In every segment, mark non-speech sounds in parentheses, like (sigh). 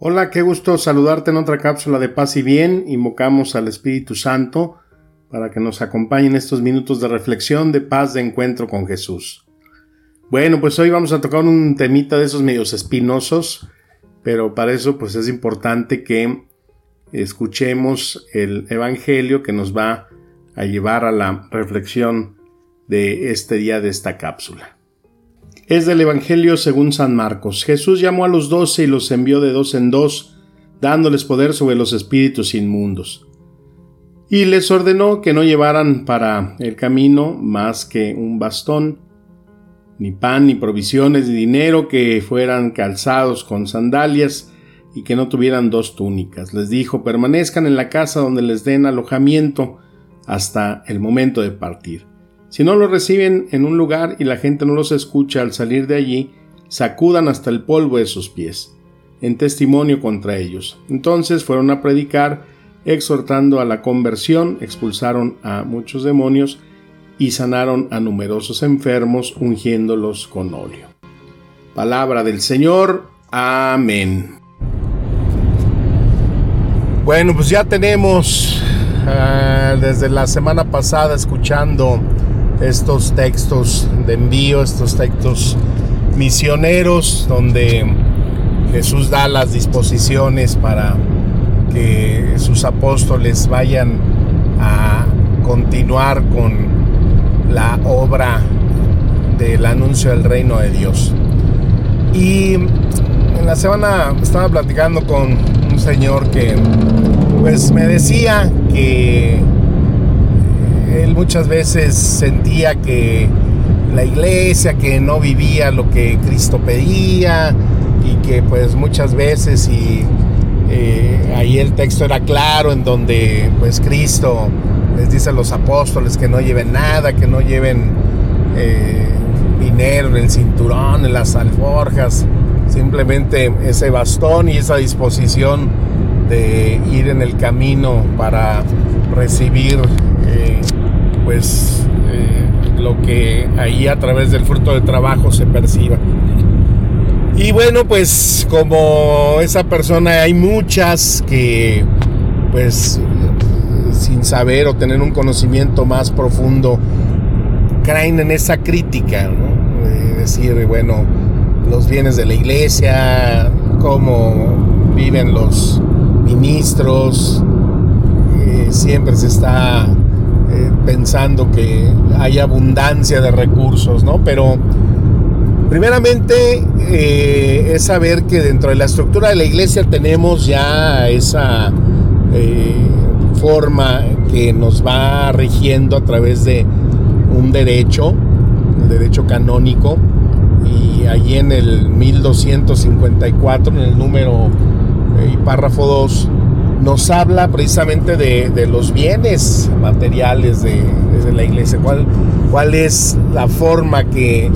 Hola, qué gusto saludarte en otra cápsula de paz y bien. Invocamos al Espíritu Santo para que nos acompañen estos minutos de reflexión, de paz, de encuentro con Jesús. Bueno, pues hoy vamos a tocar un temita de esos medios espinosos, pero para eso pues es importante que escuchemos el Evangelio que nos va a llevar a la reflexión de este día de esta cápsula. Es del Evangelio según San Marcos. Jesús llamó a los doce y los envió de dos en dos, dándoles poder sobre los espíritus inmundos. Y les ordenó que no llevaran para el camino más que un bastón, ni pan, ni provisiones, ni dinero, que fueran calzados con sandalias y que no tuvieran dos túnicas. Les dijo, permanezcan en la casa donde les den alojamiento hasta el momento de partir. Si no lo reciben en un lugar y la gente no los escucha al salir de allí, sacudan hasta el polvo de sus pies, en testimonio contra ellos. Entonces fueron a predicar, exhortando a la conversión, expulsaron a muchos demonios y sanaron a numerosos enfermos, ungiéndolos con óleo. Palabra del Señor. Amén. Bueno, pues ya tenemos uh, desde la semana pasada escuchando estos textos de envío, estos textos misioneros, donde Jesús da las disposiciones para que sus apóstoles vayan a continuar con la obra del anuncio del reino de Dios. Y en la semana estaba platicando con un señor que pues me decía que él muchas veces sentía que la iglesia que no vivía lo que Cristo pedía y que pues muchas veces y eh, ahí el texto era claro en donde pues Cristo les dice a los apóstoles que no lleven nada, que no lleven eh, dinero en el cinturón, en las alforjas, simplemente ese bastón y esa disposición de ir en el camino para recibir eh, pues eh, lo que ahí a través del fruto de trabajo se perciba. Y bueno, pues como esa persona hay muchas que pues sin saber o tener un conocimiento más profundo caen en esa crítica, ¿no? De decir, bueno, los bienes de la iglesia, cómo viven los ministros, eh, siempre se está pensando que hay abundancia de recursos, ¿no? Pero primeramente eh, es saber que dentro de la estructura de la iglesia tenemos ya esa forma que nos va rigiendo a través de un derecho, el derecho canónico, y allí en el 1254, en el número y párrafo 2, nos habla precisamente de, los bienes materiales de, la iglesia, cuál, cuál es la forma que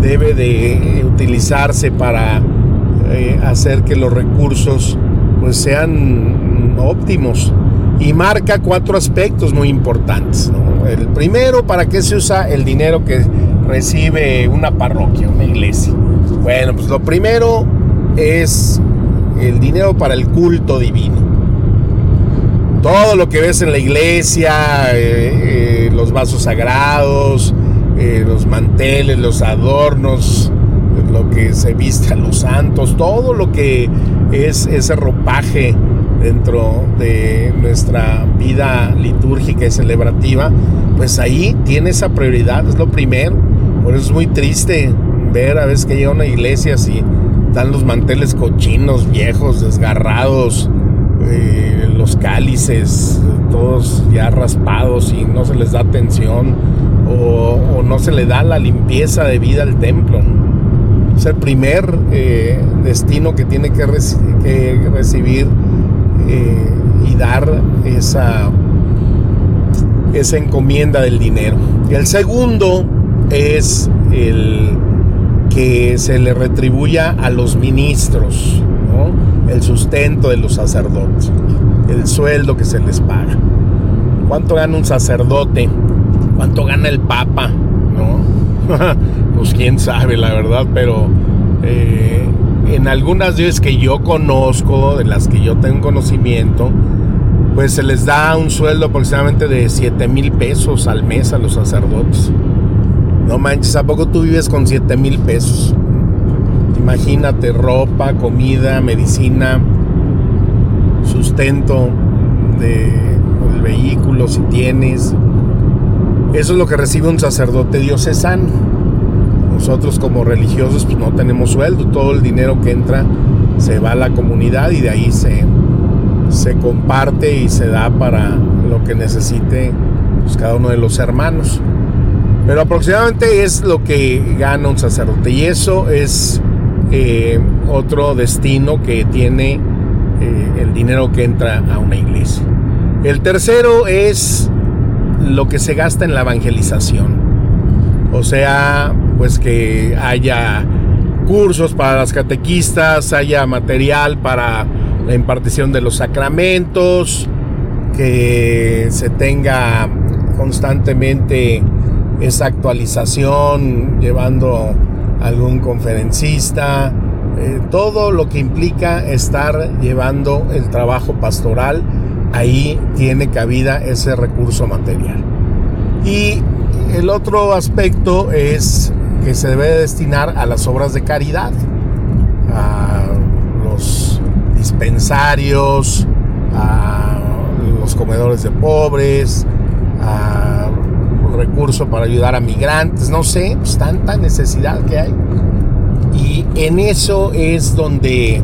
debe de utilizarse para eh, hacer que los recursos pues sean óptimos y marca cuatro aspectos muy importantes. El primero, ¿para qué se usa el dinero que recibe una parroquia, una iglesia? Bueno, pues lo primero es el dinero para el culto divino. Todo lo que ves en la iglesia, eh, eh, los vasos sagrados, eh, los manteles, los adornos, lo que se viste a los santos, todo lo que es ese ropaje dentro de nuestra vida litúrgica y celebrativa, pues ahí tiene esa prioridad, es lo primero. Por eso es muy triste ver a veces que llega una iglesia así, están los manteles cochinos, viejos, desgarrados, los cálices, todos ya raspados y no se les da atención o, no se le da la limpieza de vida al templo. Es el primer eh, destino que tiene que, recibir eh, y dar esa, esa encomienda del dinero. El segundo es el que se le retribuya a los ministros el sustento de los sacerdotes, el sueldo que se les paga. ¿Cuánto gana un sacerdote? ¿Cuánto gana el papa? ¿No? (laughs) pues quién sabe, la verdad, pero eh, en algunas veces que yo conozco, de las que yo tengo conocimiento, pues se les da un sueldo aproximadamente de 7 mil pesos al mes a los sacerdotes. No manches, ¿a poco tú vives con 7 mil pesos? Imagínate ropa, comida, medicina, sustento de, del vehículo si tienes. Eso es lo que recibe un sacerdote diocesano. Nosotros como religiosos pues no tenemos sueldo, todo el dinero que entra se va a la comunidad y de ahí se, se comparte y se da para lo que necesite pues, cada uno de los hermanos. Pero aproximadamente es lo que gana un sacerdote y eso es eh, otro destino que tiene eh, el dinero que entra a una iglesia. El tercero es lo que se gasta en la evangelización. O sea, pues que haya cursos para las catequistas, haya material para la impartición de los sacramentos, que se tenga constantemente esa actualización llevando algún conferencista, eh, todo lo que implica estar llevando el trabajo pastoral, ahí tiene cabida ese recurso material. Y el otro aspecto es que se debe destinar a las obras de caridad, a los dispensarios, a los comedores de pobres, a recurso para ayudar a migrantes, no sé, pues tanta necesidad que hay. Y en eso es donde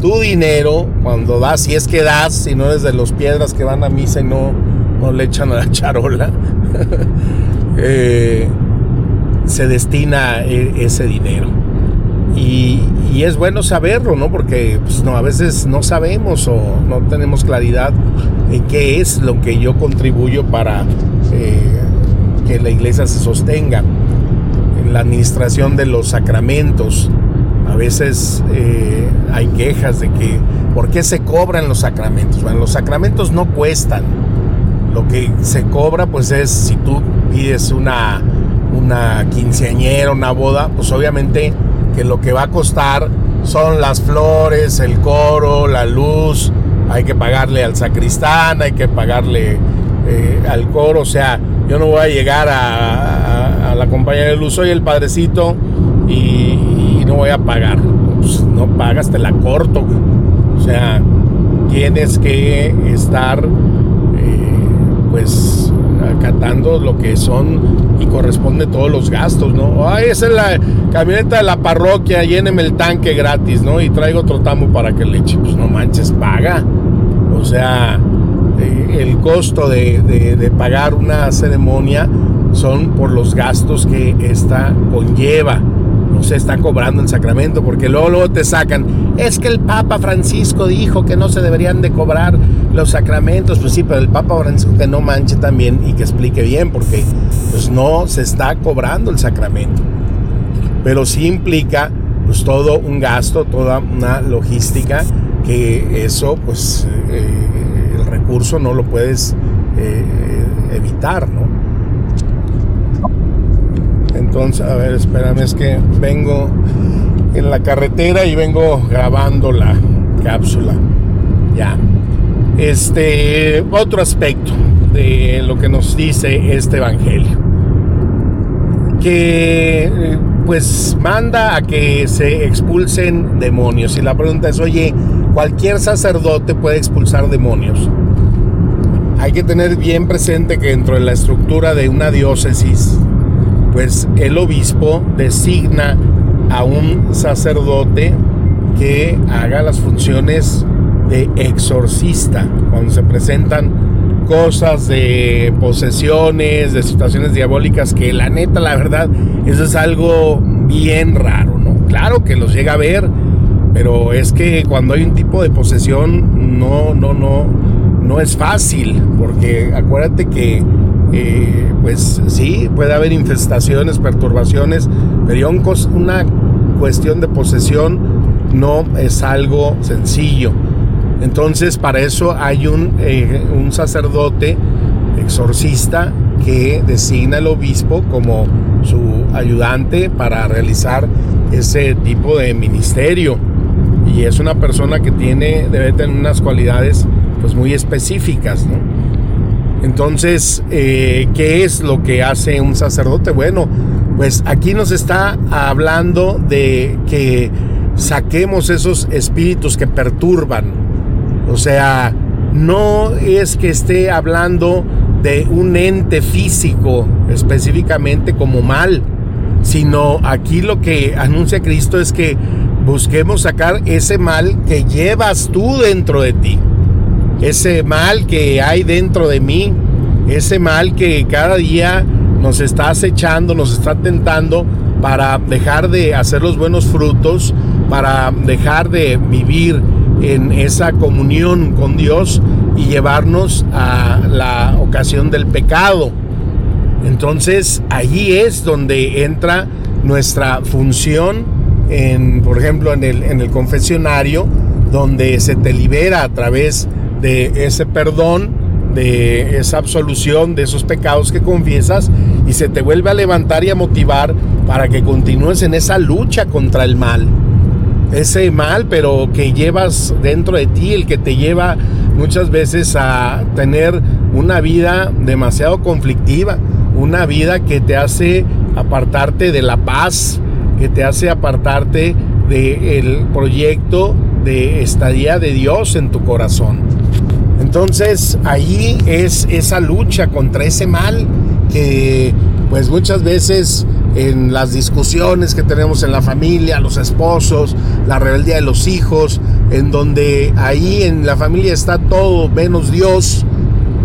tu dinero, cuando das, si es que das, si no eres de los piedras que van a misa y no, no le echan a la charola, (laughs) eh, se destina e, ese dinero. Y, es bueno saberlo, ¿no? Porque pues, no, a veces no sabemos o no tenemos claridad en qué es lo que yo contribuyo para eh, que la iglesia se sostenga la administración de los sacramentos. A veces eh, hay quejas de que, ¿por qué se cobran los sacramentos? Bueno, los sacramentos no cuestan. Lo que se cobra, pues es si tú pides una, una quinceañera, una boda, pues obviamente que lo que va a costar son las flores, el coro, la luz, hay que pagarle al sacristán, hay que pagarle eh, al coro, o sea, yo no voy a llegar a, la compañía de luz, soy el padrecito y, no voy a pagar. Pues, no pagas, te la corto. O sea, tienes que estar eh, pues acatando lo que son y corresponde todos los gastos, ¿no? Ay, esa es la camioneta de la parroquia, lléneme el tanque gratis, ¿no? Y traigo otro tamo para que le eche. Pues no manches, paga. O sea, el costo de, pagar una ceremonia son por los gastos que esta conlleva. No se está cobrando el sacramento porque luego, te sacan. Es que el Papa Francisco dijo que no se deberían de cobrar los sacramentos. Pues sí, pero el Papa Francisco que no manche también y que explique bien porque pues no se está cobrando el sacramento. Pero sí implica pues todo un gasto, toda una logística que eso pues eh, recurso no lo puedes eh, evitar, ¿no? Entonces, a ver, espérame, es que vengo en la carretera y vengo grabando la cápsula. Ya. Este, otro aspecto de lo que nos dice este evangelio. Que pues manda a que se expulsen demonios. Y la pregunta es, oye, cualquier sacerdote puede expulsar demonios hay que tener bien presente que dentro de la estructura de una diócesis, pues el obispo designa a un sacerdote que haga las funciones de exorcista cuando se presentan cosas de posesiones, de situaciones diabólicas, que la neta, la verdad, eso es algo bien raro, ¿no? claro que los llega a ver, pero es que cuando hay un tipo de posesión no, no, no, no es fácil, porque acuérdate que eh, pues sí, puede haber infestaciones, perturbaciones, pero una cuestión de posesión no es algo sencillo. Entonces, para eso hay un, eh, un sacerdote exorcista que designa el obispo como su ayudante para realizar ese tipo de ministerio. Y es una persona que tiene, debe tener unas cualidades pues muy específicas, Entonces, eh, ¿qué es lo que hace un sacerdote? Bueno, pues aquí nos está hablando de que saquemos esos espíritus que perturban. O sea, no es que esté hablando de un ente físico específicamente como mal, sino aquí lo que anuncia Cristo es que busquemos sacar ese mal que llevas tú dentro de ti, ese mal que hay dentro de mí, ese mal que cada día nos está acechando, nos está tentando para dejar de hacer los buenos frutos, para dejar de vivir en esa comunión con Dios y llevarnos a la ocasión del pecado. Entonces allí es donde entra nuestra función, en, por ejemplo, en el, en el confesionario, donde se te libera a través de ese perdón, de esa absolución de esos pecados que confiesas y se te vuelve a levantar y a motivar para que continúes en esa lucha contra el mal. Ese mal, pero que llevas dentro de ti, el que te lleva muchas veces a tener una vida demasiado conflictiva, una vida que te hace apartarte de la paz, que te hace apartarte del proyecto de estadía de Dios en tu corazón. Entonces ahí es esa lucha contra ese mal que pues muchas veces en las discusiones que tenemos en la familia, los esposos, la rebeldía de los hijos, en donde ahí en la familia está todo menos Dios,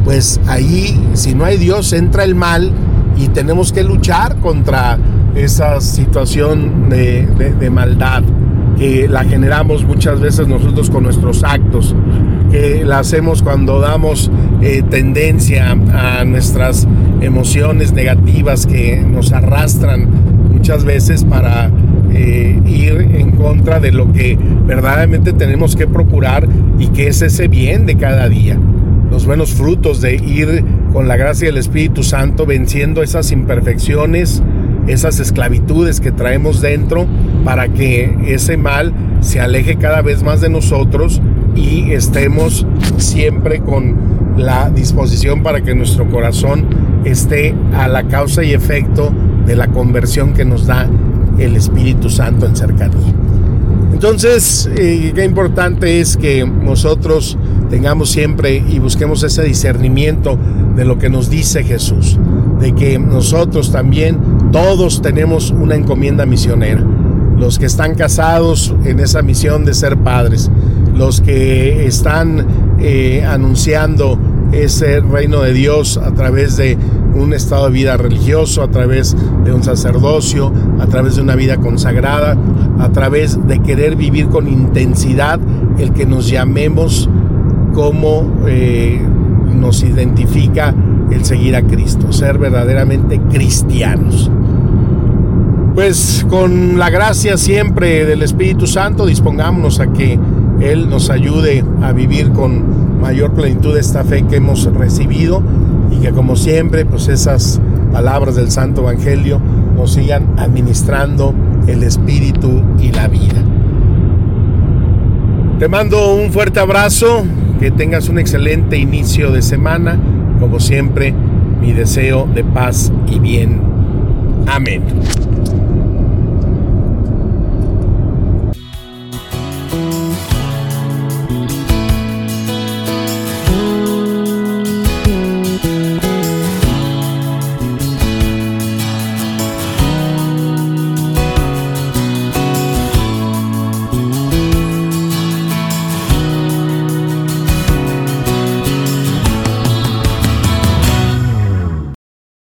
pues ahí si no hay Dios entra el mal y tenemos que luchar contra esa situación de, maldad que la generamos muchas veces nosotros con nuestros actos, que la hacemos cuando damos eh, tendencia a nuestras emociones negativas que nos arrastran muchas veces para eh, ir en contra de lo que verdaderamente tenemos que procurar y que es ese bien de cada día. Los buenos frutos de ir con la gracia del Espíritu Santo venciendo esas imperfecciones, esas esclavitudes que traemos dentro para que ese mal se aleje cada vez más de nosotros y estemos siempre con la disposición para que nuestro corazón esté a la causa y efecto de la conversión que nos da el Espíritu Santo en cercanía. Entonces, eh, qué importante es que nosotros tengamos siempre y busquemos ese discernimiento de lo que nos dice Jesús, de que nosotros también todos tenemos una encomienda misionera. Los que están casados en esa misión de ser padres, los que están eh, anunciando ese reino de Dios a través de un estado de vida religioso, a través de un sacerdocio, a través de una vida consagrada, a través de querer vivir con intensidad el que nos llamemos como eh, nos identifica el seguir a Cristo, ser verdaderamente cristianos. Pues con la gracia siempre del Espíritu Santo dispongámonos a que Él nos ayude a vivir con mayor plenitud esta fe que hemos recibido y que como siempre pues esas palabras del Santo Evangelio nos sigan administrando el Espíritu y la vida. Te mando un fuerte abrazo, que tengas un excelente inicio de semana, como siempre, mi deseo de paz y bien. Amén.